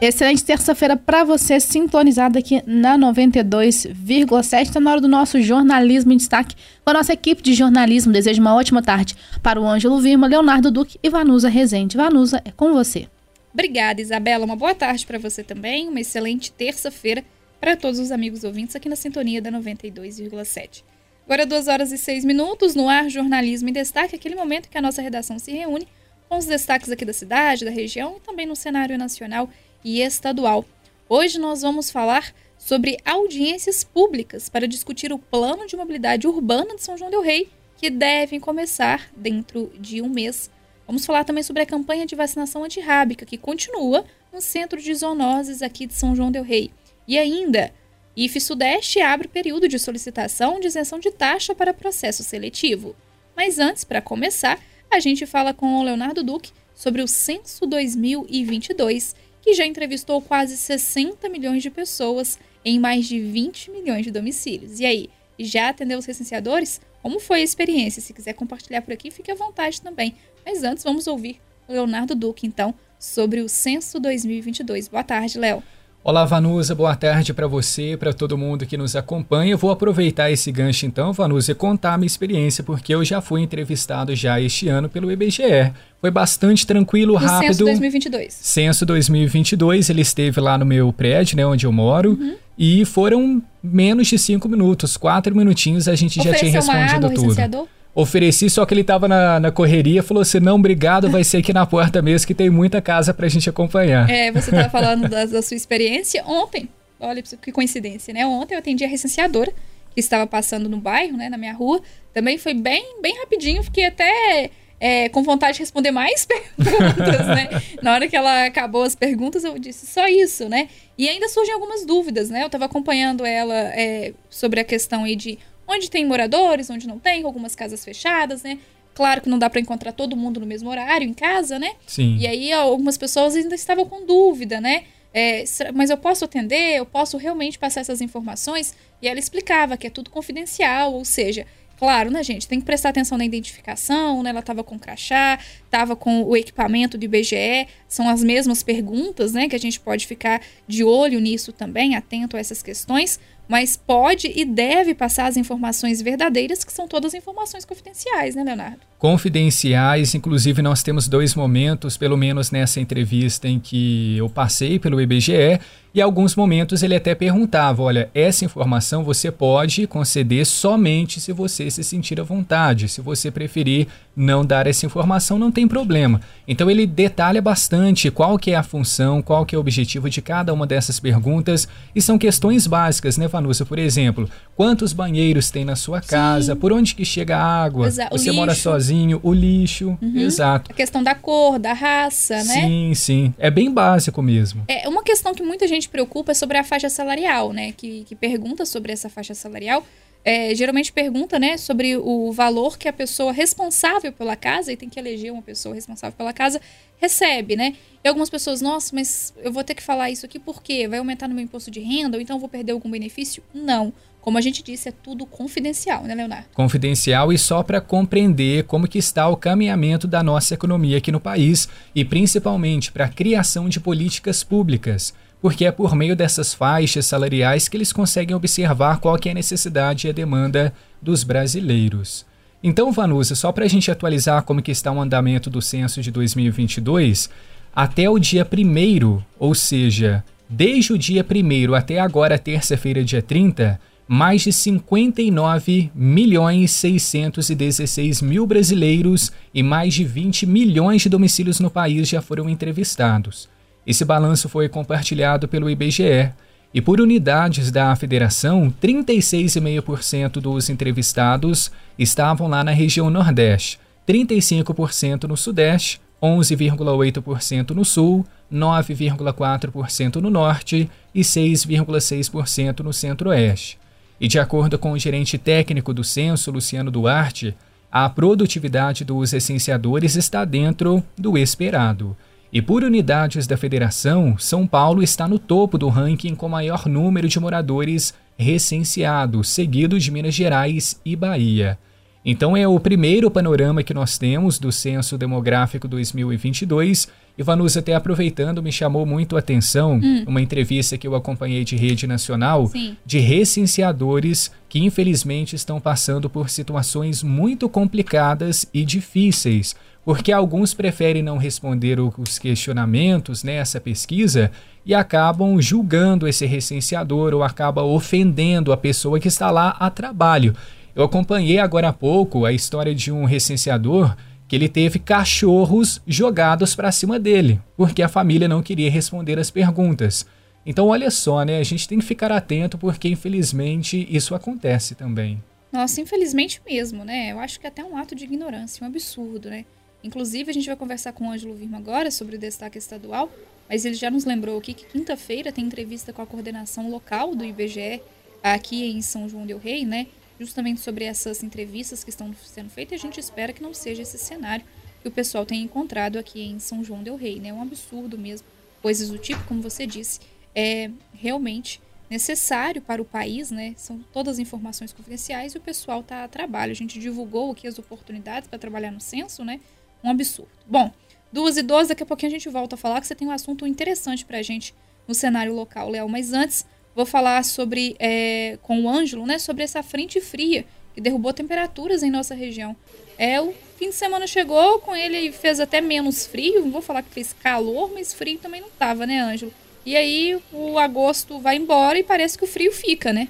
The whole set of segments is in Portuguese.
Excelente terça-feira para você, sintonizado aqui na 92,7. Está na hora do nosso jornalismo em destaque com a nossa equipe de jornalismo. Desejo uma ótima tarde para o Ângelo Virma, Leonardo Duque e Vanusa Rezende. Vanusa, é com você. Obrigada, Isabela. Uma boa tarde para você também. Uma excelente terça-feira para todos os amigos ouvintes aqui na sintonia da 92,7. Agora, duas horas e seis minutos no ar Jornalismo em Destaque, aquele momento que a nossa redação se reúne com os destaques aqui da cidade, da região e também no cenário nacional e estadual. Hoje nós vamos falar sobre audiências públicas para discutir o plano de mobilidade urbana de São João del Rei, que devem começar dentro de um mês. Vamos falar também sobre a campanha de vacinação antirrábica, que continua no Centro de Zoonoses aqui de São João del Rei. E ainda, IF Sudeste abre período de solicitação de isenção de taxa para processo seletivo. Mas antes, para começar, a gente fala com o Leonardo Duque sobre o Censo 2022 que já entrevistou quase 60 milhões de pessoas em mais de 20 milhões de domicílios. E aí, já atendeu os recenseadores? Como foi a experiência? Se quiser compartilhar por aqui, fique à vontade também. Mas antes, vamos ouvir o Leonardo Duque, então, sobre o Censo 2022. Boa tarde, Léo. Olá, Vanusa, boa tarde para você, para todo mundo que nos acompanha. Eu vou aproveitar esse gancho então, Vanusa, e contar a minha experiência, porque eu já fui entrevistado já este ano pelo IBGE. Foi bastante tranquilo, rápido. Censo 2022. Censo 2022, ele esteve lá no meu prédio, né, onde eu moro, uhum. e foram menos de cinco minutos, quatro minutinhos a gente Ofereceu já tinha respondido uma água, tudo. Ofereci, só que ele tava na, na correria, falou assim, não, obrigado, vai ser aqui na porta mesmo, que tem muita casa pra gente acompanhar. É, você tava falando da, da sua experiência ontem, olha que coincidência, né? Ontem eu atendi a recenseadora, que estava passando no bairro, né, na minha rua, também foi bem, bem rapidinho, fiquei até é, com vontade de responder mais perguntas, né? Na hora que ela acabou as perguntas, eu disse só isso, né? E ainda surgem algumas dúvidas, né? Eu estava acompanhando ela é, sobre a questão aí de onde tem moradores, onde não tem, algumas casas fechadas, né? Claro que não dá para encontrar todo mundo no mesmo horário em casa, né? Sim. E aí algumas pessoas ainda estavam com dúvida, né? É, mas eu posso atender, eu posso realmente passar essas informações? E ela explicava que é tudo confidencial, ou seja, claro, né, gente? Tem que prestar atenção na identificação, né? Ela estava com crachá, estava com o equipamento do IBGE, são as mesmas perguntas, né? Que a gente pode ficar de olho nisso também, atento a essas questões mas pode e deve passar as informações verdadeiras, que são todas informações confidenciais, né, Leonardo? Confidenciais, inclusive nós temos dois momentos, pelo menos nessa entrevista, em que eu passei pelo IBGE e alguns momentos ele até perguntava: olha, essa informação você pode conceder somente se você se sentir à vontade. Se você preferir não dar essa informação, não tem problema. Então ele detalha bastante qual que é a função, qual que é o objetivo de cada uma dessas perguntas. E são questões básicas, né, Vanusa? Por exemplo, quantos banheiros tem na sua casa? Sim. Por onde que chega a água? Exato. Você mora sozinho? O lixo? Uhum. Exato. A questão da cor, da raça, né? Sim, sim. É bem básico mesmo. É uma questão que muita gente preocupa sobre a faixa salarial, né? Que, que pergunta sobre essa faixa salarial. É, geralmente pergunta, né, sobre o valor que a pessoa responsável pela casa, e tem que eleger uma pessoa responsável pela casa, recebe, né? E algumas pessoas, nossa, mas eu vou ter que falar isso aqui porque vai aumentar no meu imposto de renda, ou então vou perder algum benefício? Não. Como a gente disse, é tudo confidencial, né, Leonardo? Confidencial e só para compreender como que está o caminhamento da nossa economia aqui no país e principalmente para a criação de políticas públicas porque é por meio dessas faixas salariais que eles conseguem observar qual que é a necessidade e a demanda dos brasileiros. Então, Vanusa, só para a gente atualizar como que está o andamento do censo de 2022, até o dia 1 ou seja, desde o dia 1 até agora, terça-feira, dia 30, mais de 59 milhões 616 mil brasileiros e mais de 20 milhões de domicílios no país já foram entrevistados. Esse balanço foi compartilhado pelo IBGE e, por unidades da federação, 36,5% dos entrevistados estavam lá na região Nordeste, 35% no Sudeste, 11,8% no Sul, 9,4% no Norte e 6,6% no Centro-Oeste. E de acordo com o gerente técnico do censo, Luciano Duarte, a produtividade dos essenciadores está dentro do esperado. E por unidades da federação, São Paulo está no topo do ranking com maior número de moradores recenseados, seguido de Minas Gerais e Bahia. Então é o primeiro panorama que nós temos do Censo Demográfico 2022 Ivanus, até aproveitando, me chamou muito a atenção hum. uma entrevista que eu acompanhei de rede nacional Sim. de recenseadores que infelizmente estão passando por situações muito complicadas e difíceis, porque alguns preferem não responder os questionamentos nessa né, pesquisa e acabam julgando esse recenseador ou acaba ofendendo a pessoa que está lá a trabalho. Eu acompanhei agora há pouco a história de um recenseador que ele teve cachorros jogados para cima dele, porque a família não queria responder as perguntas. Então, olha só, né? A gente tem que ficar atento porque, infelizmente, isso acontece também. Nossa, infelizmente mesmo, né? Eu acho que é até um ato de ignorância, um absurdo, né? Inclusive, a gente vai conversar com o Ângelo Virma agora sobre o destaque estadual, mas ele já nos lembrou aqui que quinta-feira tem entrevista com a coordenação local do IBGE aqui em São João del Rei, né? Justamente sobre essas entrevistas que estão sendo feitas. A gente espera que não seja esse cenário que o pessoal tenha encontrado aqui em São João del Rei, né? É um absurdo mesmo. Coisas do tipo, como você disse, é realmente necessário para o país, né? São todas informações confidenciais e o pessoal está a trabalho. A gente divulgou aqui as oportunidades para trabalhar no censo, né? Um absurdo. Bom, duas e 12, daqui a pouquinho a gente volta a falar que você tem um assunto interessante para a gente no cenário local, Léo. Mas antes, Vou falar sobre é, com o Ângelo, né, sobre essa frente fria que derrubou temperaturas em nossa região. É, o fim de semana chegou com ele e fez até menos frio. Não vou falar que fez calor, mas frio também não tava, né, Ângelo? E aí o agosto vai embora e parece que o frio fica, né?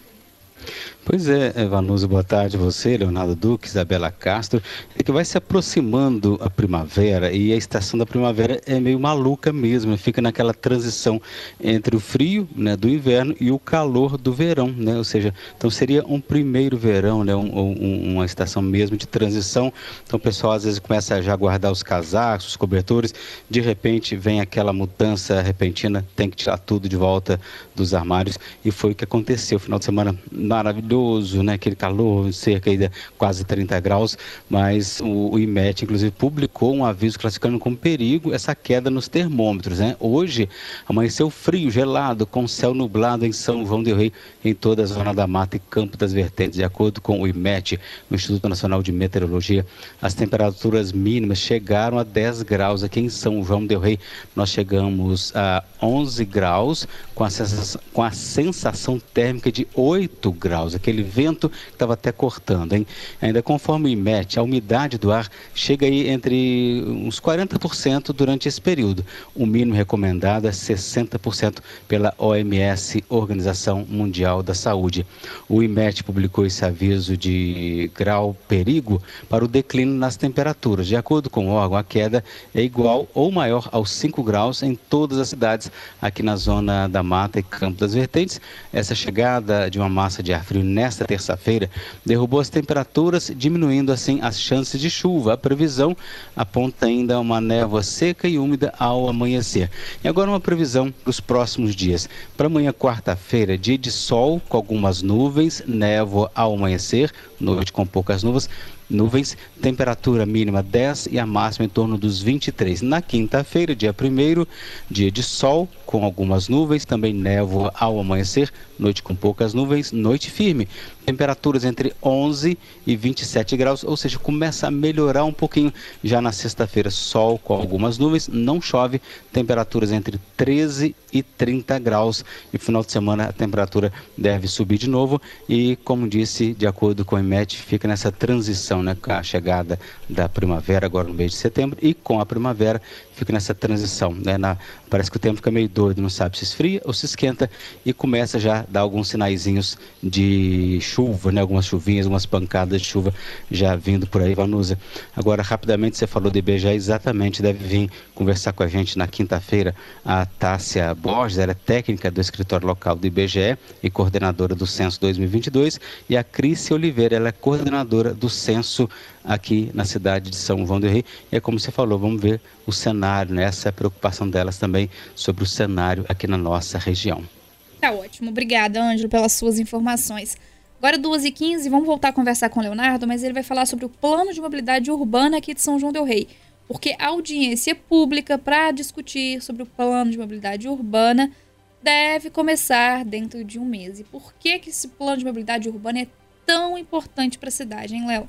Pois é, Vanusa, boa tarde a você, Leonardo Duque, Isabela Castro. É que vai se aproximando a primavera e a estação da primavera é meio maluca mesmo, fica naquela transição entre o frio né, do inverno e o calor do verão, né? Ou seja, então seria um primeiro verão, né, um, um, uma estação mesmo de transição. Então o pessoal às vezes começa a já guardar os casacos, os cobertores, de repente vem aquela mudança repentina, tem que tirar tudo de volta dos armários e foi o que aconteceu. Final de semana maravilhoso, né? Aquele calor, cerca de quase 30 graus, mas o, o IMET, inclusive, publicou um aviso classificando como perigo essa queda nos termômetros, né? Hoje amanheceu frio, gelado, com céu nublado em São João del Rei, em toda a zona da mata e campo das vertentes. De acordo com o IMET, o Instituto Nacional de Meteorologia, as temperaturas mínimas chegaram a 10 graus aqui em São João del Rei. Nós chegamos a 11 graus, com a sensação, com a sensação térmica de 8 graus, aquele vento que estava até cortando, hein? Ainda conforme o IMET, a umidade do ar chega aí entre uns 40% durante esse período. O mínimo recomendado é 60% pela OMS, Organização Mundial da Saúde. O IMET publicou esse aviso de grau perigo para o declínio nas temperaturas. De acordo com o órgão, a queda é igual ou maior aos 5 graus em todas as cidades aqui na zona da Mata e Campo das Vertentes. Essa chegada de uma massa de ar frio nesta terça-feira derrubou as temperaturas, diminuindo assim as chances de chuva. A previsão aponta ainda uma névoa seca e úmida ao amanhecer. E agora uma previsão para os próximos dias. Para amanhã, quarta-feira, dia de sol com algumas nuvens, névoa ao amanhecer, noite com poucas nuvens nuvens, temperatura mínima 10 e a máxima em torno dos 23. Na quinta-feira, dia 1 dia de sol com algumas nuvens, também névoa ao amanhecer, noite com poucas nuvens, noite firme. Temperaturas entre 11 e 27 graus, ou seja, começa a melhorar um pouquinho. Já na sexta-feira, sol com algumas nuvens, não chove, temperaturas entre 13 e 30 graus. E final de semana a temperatura deve subir de novo. E, como disse, de acordo com o IMET, fica nessa transição, né, com a chegada da primavera agora no mês de setembro e com a primavera fica nessa transição, né? Na, parece que o tempo fica meio doido, não sabe se esfria ou se esquenta e começa já a dar alguns sinaizinhos de chuva, né? Algumas chuvinhas, algumas pancadas de chuva já vindo por aí, Vanusa. Agora, rapidamente, você falou de IBGE, exatamente, deve vir conversar com a gente na quinta-feira a Tássia Borges, ela é técnica do escritório local do IBGE e coordenadora do Censo 2022, e a Cris Oliveira, ela é coordenadora do Censo aqui na cidade de São João do Rei. E é como você falou, vamos ver o cenário, né? essa é a preocupação delas também sobre o cenário aqui na nossa região. Tá ótimo. Obrigada, Ângelo, pelas suas informações. Agora, 2h15, vamos voltar a conversar com o Leonardo, mas ele vai falar sobre o plano de mobilidade urbana aqui de São João del Rei. Porque a audiência pública para discutir sobre o plano de mobilidade urbana deve começar dentro de um mês. E por que, que esse plano de mobilidade urbana é tão importante para a cidade, hein, Léo?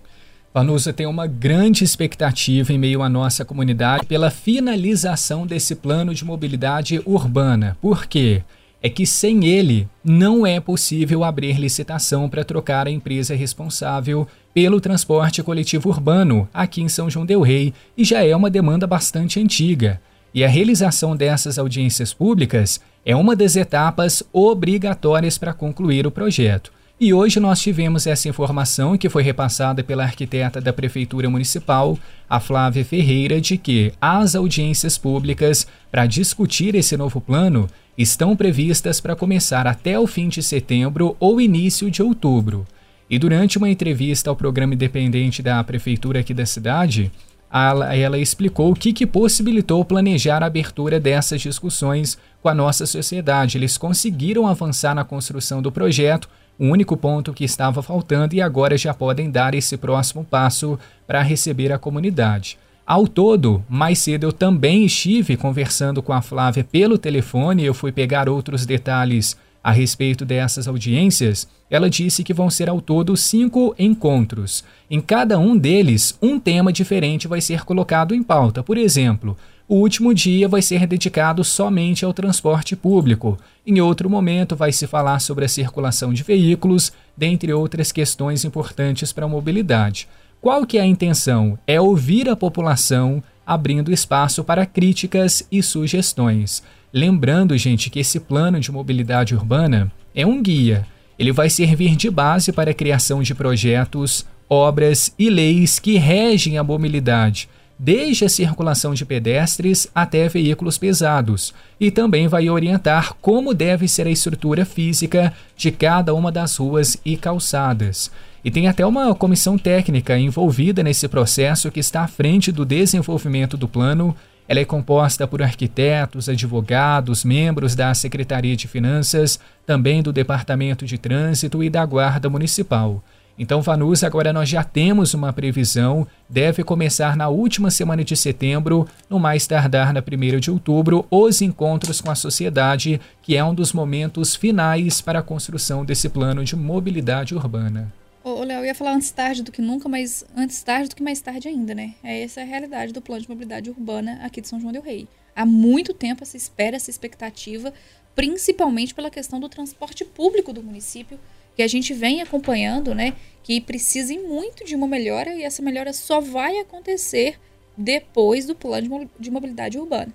Vanusa tem uma grande expectativa em meio à nossa comunidade pela finalização desse plano de mobilidade urbana. Por quê? É que sem ele não é possível abrir licitação para trocar a empresa responsável pelo transporte coletivo urbano aqui em São João Del Rei e já é uma demanda bastante antiga. E a realização dessas audiências públicas é uma das etapas obrigatórias para concluir o projeto. E hoje nós tivemos essa informação que foi repassada pela arquiteta da Prefeitura Municipal, a Flávia Ferreira, de que as audiências públicas para discutir esse novo plano estão previstas para começar até o fim de setembro ou início de outubro. E durante uma entrevista ao programa independente da Prefeitura aqui da cidade, ela, ela explicou o que, que possibilitou planejar a abertura dessas discussões com a nossa sociedade. Eles conseguiram avançar na construção do projeto o único ponto que estava faltando e agora já podem dar esse próximo passo para receber a comunidade. Ao todo, mais cedo eu também estive conversando com a Flávia pelo telefone, eu fui pegar outros detalhes a respeito dessas audiências. Ela disse que vão ser ao todo cinco encontros. Em cada um deles, um tema diferente vai ser colocado em pauta. Por exemplo, o último dia vai ser dedicado somente ao transporte público. Em outro momento, vai se falar sobre a circulação de veículos, dentre outras questões importantes para a mobilidade. Qual que é a intenção? É ouvir a população, abrindo espaço para críticas e sugestões. Lembrando, gente, que esse plano de mobilidade urbana é um guia. Ele vai servir de base para a criação de projetos, obras e leis que regem a mobilidade desde a circulação de pedestres até veículos pesados, e também vai orientar como deve ser a estrutura física de cada uma das ruas e calçadas. E tem até uma comissão técnica envolvida nesse processo que está à frente do desenvolvimento do plano. Ela é composta por arquitetos, advogados, membros da Secretaria de Finanças, também do Departamento de Trânsito e da Guarda Municipal. Então, Vanus, agora nós já temos uma previsão, deve começar na última semana de setembro, no mais tardar na primeira de outubro, os encontros com a sociedade, que é um dos momentos finais para a construção desse plano de mobilidade urbana. Ô, Léo, eu ia falar antes tarde do que nunca, mas antes tarde do que mais tarde ainda, né? É essa é a realidade do plano de mobilidade urbana aqui de São João del Rei. Há muito tempo se espera essa expectativa, principalmente pela questão do transporte público do município, que a gente vem acompanhando, né, que precisem muito de uma melhora e essa melhora só vai acontecer depois do plano de mobilidade urbana.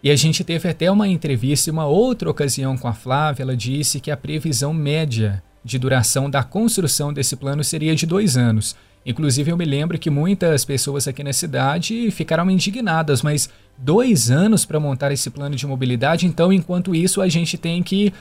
E a gente teve até uma entrevista uma outra ocasião com a Flávia, ela disse que a previsão média de duração da construção desse plano seria de dois anos. Inclusive, eu me lembro que muitas pessoas aqui na cidade ficaram indignadas, mas dois anos para montar esse plano de mobilidade, então, enquanto isso, a gente tem que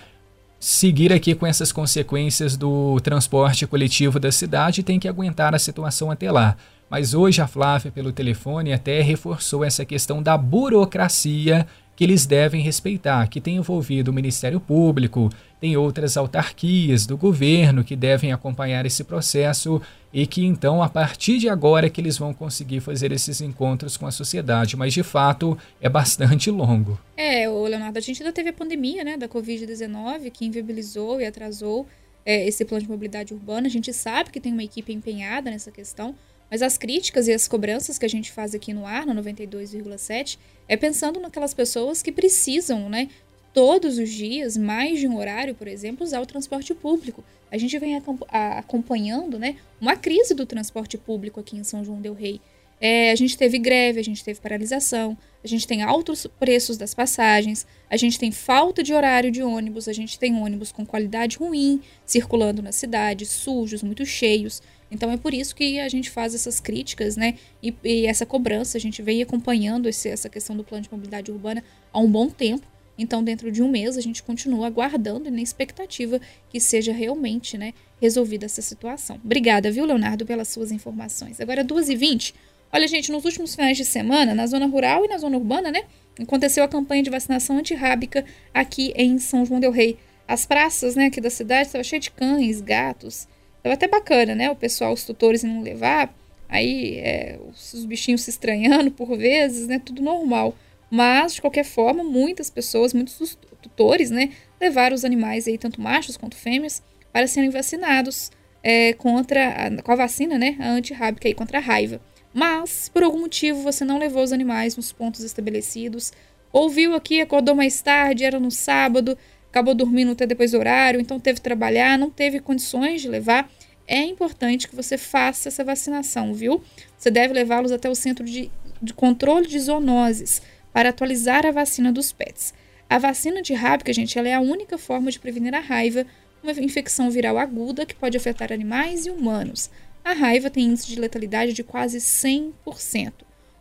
seguir aqui com essas consequências do transporte coletivo da cidade e tem que aguentar a situação até lá. Mas hoje a Flávia, pelo telefone, até reforçou essa questão da burocracia que eles devem respeitar, que tem envolvido o Ministério Público, tem outras autarquias do governo que devem acompanhar esse processo e que então a partir de agora é que eles vão conseguir fazer esses encontros com a sociedade, mas de fato é bastante longo. É, o Leonardo, a gente ainda teve a pandemia, né, da Covid-19 que inviabilizou e atrasou é, esse plano de mobilidade urbana. A gente sabe que tem uma equipe empenhada nessa questão, mas as críticas e as cobranças que a gente faz aqui no ar, no 92,7, é pensando naquelas pessoas que precisam, né, todos os dias, mais de um horário, por exemplo, usar o transporte público. A gente vem acompanhando, né, uma crise do transporte público aqui em São João del Rei. É, a gente teve greve, a gente teve paralisação, a gente tem altos preços das passagens, a gente tem falta de horário de ônibus, a gente tem ônibus com qualidade ruim circulando na cidade, sujos, muito cheios. Então é por isso que a gente faz essas críticas, né? E, e essa cobrança, a gente vem acompanhando esse, essa questão do plano de mobilidade urbana há um bom tempo. Então, dentro de um mês, a gente continua aguardando e na expectativa que seja realmente né, resolvida essa situação. Obrigada, viu, Leonardo, pelas suas informações. Agora, 2h20. Olha, gente, nos últimos finais de semana, na zona rural e na zona urbana, né? Aconteceu a campanha de vacinação antirrábica aqui em São João Del Rei. As praças, né, aqui da cidade estavam cheias de cães, gatos, Tava até bacana, né? O pessoal, os tutores não levar, aí é, os, os bichinhos se estranhando por vezes, né? Tudo normal. Mas, de qualquer forma, muitas pessoas, muitos tutores, né? Levaram os animais aí, tanto machos quanto fêmeas, para serem vacinados é, contra a, com a vacina, né, a antirrábica aí contra a raiva. Mas, por algum motivo, você não levou os animais nos pontos estabelecidos, ouviu aqui, acordou mais tarde, era no sábado, acabou dormindo até depois do horário, então teve que trabalhar, não teve condições de levar, é importante que você faça essa vacinação, viu? Você deve levá-los até o centro de, de controle de zoonoses para atualizar a vacina dos pets. A vacina de rábica, gente, ela é a única forma de prevenir a raiva, uma infecção viral aguda que pode afetar animais e humanos. A raiva tem índice de letalidade de quase 100%.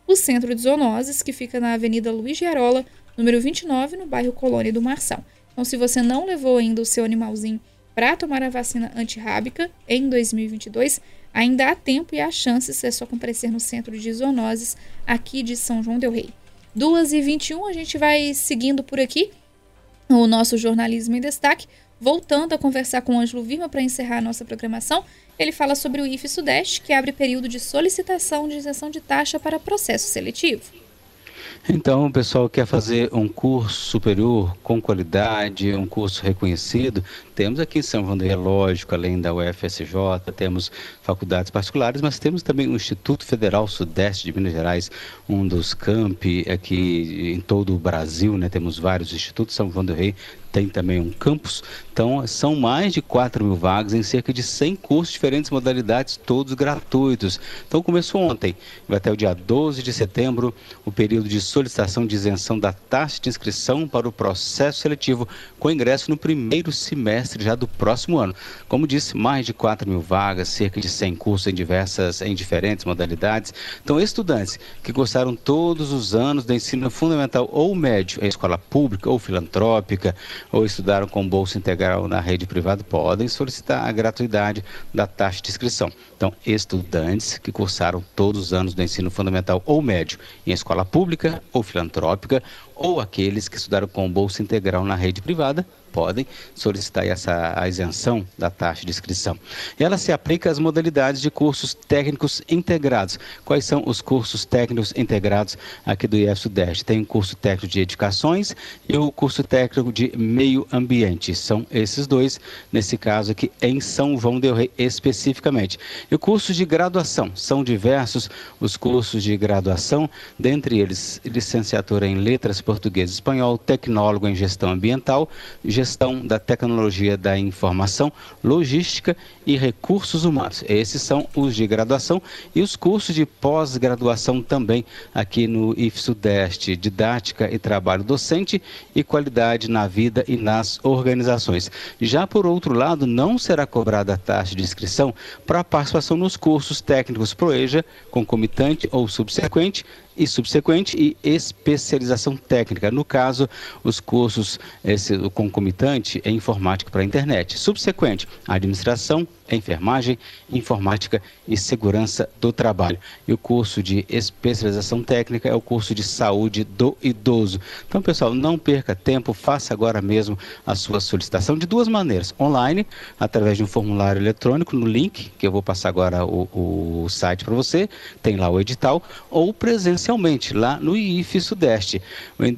O centro de zoonoses, que fica na Avenida Luiz Gerola, número 29, no bairro Colônia do Marçal. Então, se você não levou ainda o seu animalzinho para tomar a vacina antirrábica em 2022, ainda há tempo e há chances, é só comparecer no centro de zoonoses aqui de São João del Rei. 2h21, a gente vai seguindo por aqui o nosso jornalismo em destaque, voltando a conversar com o Ângelo Virma para encerrar a nossa programação. Ele fala sobre o IF Sudeste, que abre período de solicitação de isenção de taxa para processo seletivo. Então, o pessoal quer fazer um curso superior com qualidade, um curso reconhecido. Temos aqui em São do Relógio, além da UFSJ, temos faculdades particulares, mas temos também o Instituto Federal Sudeste de Minas Gerais, um dos campi aqui em todo o Brasil, né? Temos vários institutos, São João do Rei tem também um campus. Então, são mais de 4 mil vagas em cerca de 100 cursos, diferentes modalidades, todos gratuitos. Então, começou ontem, vai até o dia 12 de setembro, o período de solicitação de isenção da taxa de inscrição para o processo seletivo, com ingresso no primeiro semestre já do próximo ano. Como disse, mais de 4 mil vagas, cerca de 100 cursos em diversas, em diferentes modalidades. Então, estudantes que gostaram todos os anos do ensino fundamental ou médio em escola pública ou filantrópica, ou estudaram com bolsa integral na rede privada podem solicitar a gratuidade da taxa de inscrição. Então, estudantes que cursaram todos os anos do ensino fundamental ou médio em escola pública ou filantrópica, ou aqueles que estudaram com bolsa integral na rede privada, podem solicitar essa a isenção da taxa de inscrição. Ela se aplica às modalidades de cursos técnicos integrados. Quais são os cursos técnicos integrados aqui do IF Sudeste? Tem o curso técnico de edificações e o curso técnico de meio ambiente. São esses dois, nesse caso aqui em São João del Rei especificamente. E o curso de graduação, são diversos os cursos de graduação, dentre eles licenciatura em letras português e espanhol, tecnólogo em gestão ambiental, gestão gestão da tecnologia da informação, logística e recursos humanos. Esses são os de graduação e os cursos de pós-graduação também aqui no IF Sudeste, didática e trabalho docente e qualidade na vida e nas organizações. Já por outro lado, não será cobrada a taxa de inscrição para a participação nos cursos técnicos Proeja, concomitante ou subsequente, e subsequente e especialização técnica. No caso, os cursos esse, o concomitante é informática para a internet. Subsequente, administração, enfermagem, informática e segurança do trabalho. E o curso de especialização técnica é o curso de saúde do idoso. Então, pessoal, não perca tempo, faça agora mesmo a sua solicitação de duas maneiras: online, através de um formulário eletrônico no link, que eu vou passar agora o, o site para você, tem lá o edital, ou presencialmente, lá no IIF Sudeste.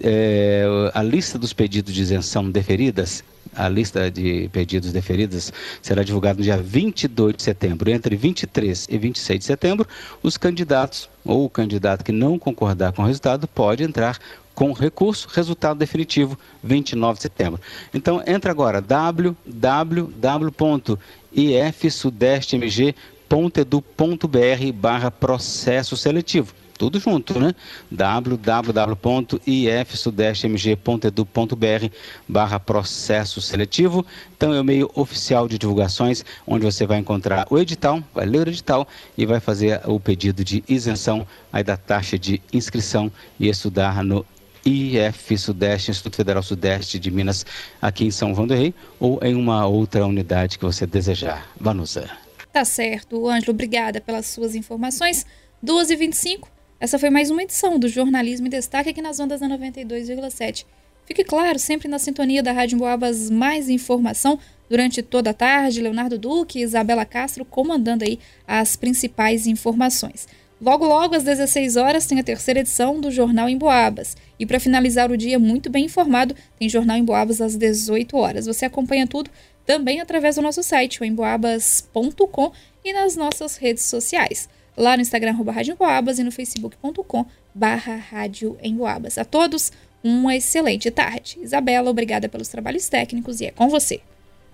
É, a lista dos pedidos de isenção deferidas a lista de pedidos deferidos será divulgada no dia 22 de setembro. Entre 23 e 26 de setembro, os candidatos ou o candidato que não concordar com o resultado pode entrar com recurso, resultado definitivo 29 de setembro. Então entra agora www.ifsudestemg.edu.br barra processo seletivo tudo junto, né? www.ifsudestemg.edu.br barra processo seletivo. Então é o meio oficial de divulgações, onde você vai encontrar o edital, vai ler o edital e vai fazer o pedido de isenção aí da taxa de inscrição e estudar no IF Sudeste, Instituto Federal Sudeste de Minas, aqui em São João do Rei, ou em uma outra unidade que você desejar. Vanusa. Tá certo, Ângelo, obrigada pelas suas informações. 2h25, essa foi mais uma edição do Jornalismo em Destaque aqui nas ondas da 92,7. Fique claro, sempre na sintonia da Rádio Boabas, mais informação durante toda a tarde. Leonardo Duque e Isabela Castro comandando aí as principais informações. Logo, logo, às 16 horas, tem a terceira edição do Jornal em Boabas. E para finalizar o dia muito bem informado, tem Jornal em Boabas às 18 horas. Você acompanha tudo também através do nosso site, o emboabas.com e nas nossas redes sociais. Lá no Instagram, arroba Rádio Emboabas e no facebook.com barra Rádio Emboabas. A todos, uma excelente tarde. Isabela, obrigada pelos trabalhos técnicos e é com você.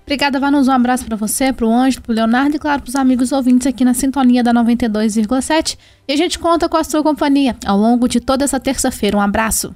Obrigada, Vanus. Um abraço para você, para o Ângelo, para o Leonardo e, claro, para os amigos ouvintes aqui na sintonia da 92,7. E a gente conta com a sua companhia ao longo de toda essa terça-feira. Um abraço.